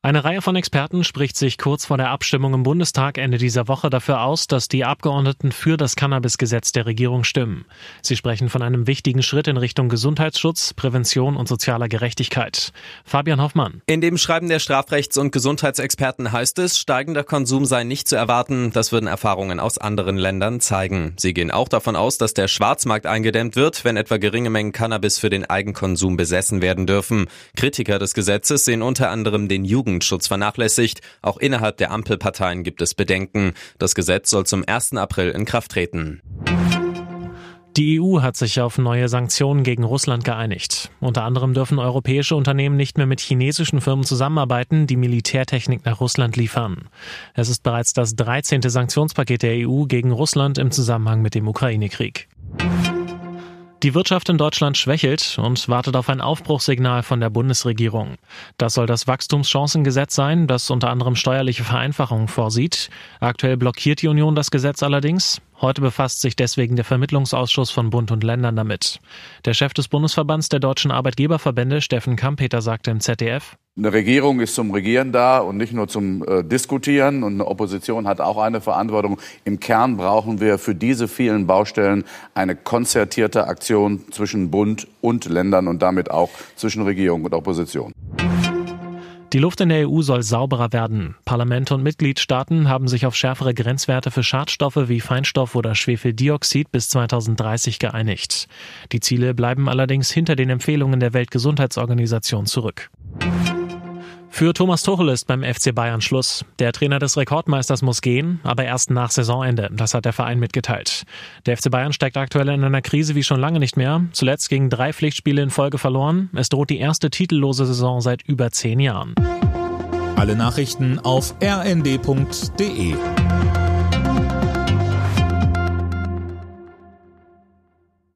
Eine Reihe von Experten spricht sich kurz vor der Abstimmung im Bundestag Ende dieser Woche dafür aus, dass die Abgeordneten für das Cannabis-Gesetz der Regierung stimmen. Sie sprechen von einem wichtigen Schritt in Richtung Gesundheitsschutz, Prävention und sozialer Gerechtigkeit. Fabian Hoffmann. In dem Schreiben der Strafrechts- und Gesundheitsexperten heißt es, steigender Konsum sei nicht zu erwarten. Das würden Erfahrungen aus anderen Ländern zeigen. Sie gehen auch davon aus, dass der Schwarzmarkt eingedämmt wird, wenn etwa geringe Mengen Cannabis für den Eigenkonsum besessen werden dürfen. Kritiker des Gesetzes sehen unter anderem den Jugend Jugendschutz vernachlässigt. Auch innerhalb der Ampelparteien gibt es Bedenken. Das Gesetz soll zum 1. April in Kraft treten. Die EU hat sich auf neue Sanktionen gegen Russland geeinigt. Unter anderem dürfen europäische Unternehmen nicht mehr mit chinesischen Firmen zusammenarbeiten, die Militärtechnik nach Russland liefern. Es ist bereits das 13. Sanktionspaket der EU gegen Russland im Zusammenhang mit dem Ukraine-Krieg. Die Wirtschaft in Deutschland schwächelt und wartet auf ein Aufbruchssignal von der Bundesregierung. Das soll das Wachstumschancengesetz sein, das unter anderem steuerliche Vereinfachungen vorsieht. Aktuell blockiert die Union das Gesetz allerdings. Heute befasst sich deswegen der Vermittlungsausschuss von Bund und Ländern damit. Der Chef des Bundesverbands der deutschen Arbeitgeberverbände, Steffen Kampeter, sagte im ZDF, eine Regierung ist zum Regieren da und nicht nur zum äh, Diskutieren. Und eine Opposition hat auch eine Verantwortung. Im Kern brauchen wir für diese vielen Baustellen eine konzertierte Aktion zwischen Bund und Ländern und damit auch zwischen Regierung und Opposition. Die Luft in der EU soll sauberer werden. Parlamente und Mitgliedstaaten haben sich auf schärfere Grenzwerte für Schadstoffe wie Feinstaub oder Schwefeldioxid bis 2030 geeinigt. Die Ziele bleiben allerdings hinter den Empfehlungen der Weltgesundheitsorganisation zurück. Für Thomas Tuchel ist beim FC Bayern Schluss. Der Trainer des Rekordmeisters muss gehen, aber erst nach Saisonende. Das hat der Verein mitgeteilt. Der FC Bayern steckt aktuell in einer Krise wie schon lange nicht mehr. Zuletzt gegen drei Pflichtspiele in Folge verloren. Es droht die erste titellose Saison seit über zehn Jahren. Alle Nachrichten auf rnd.de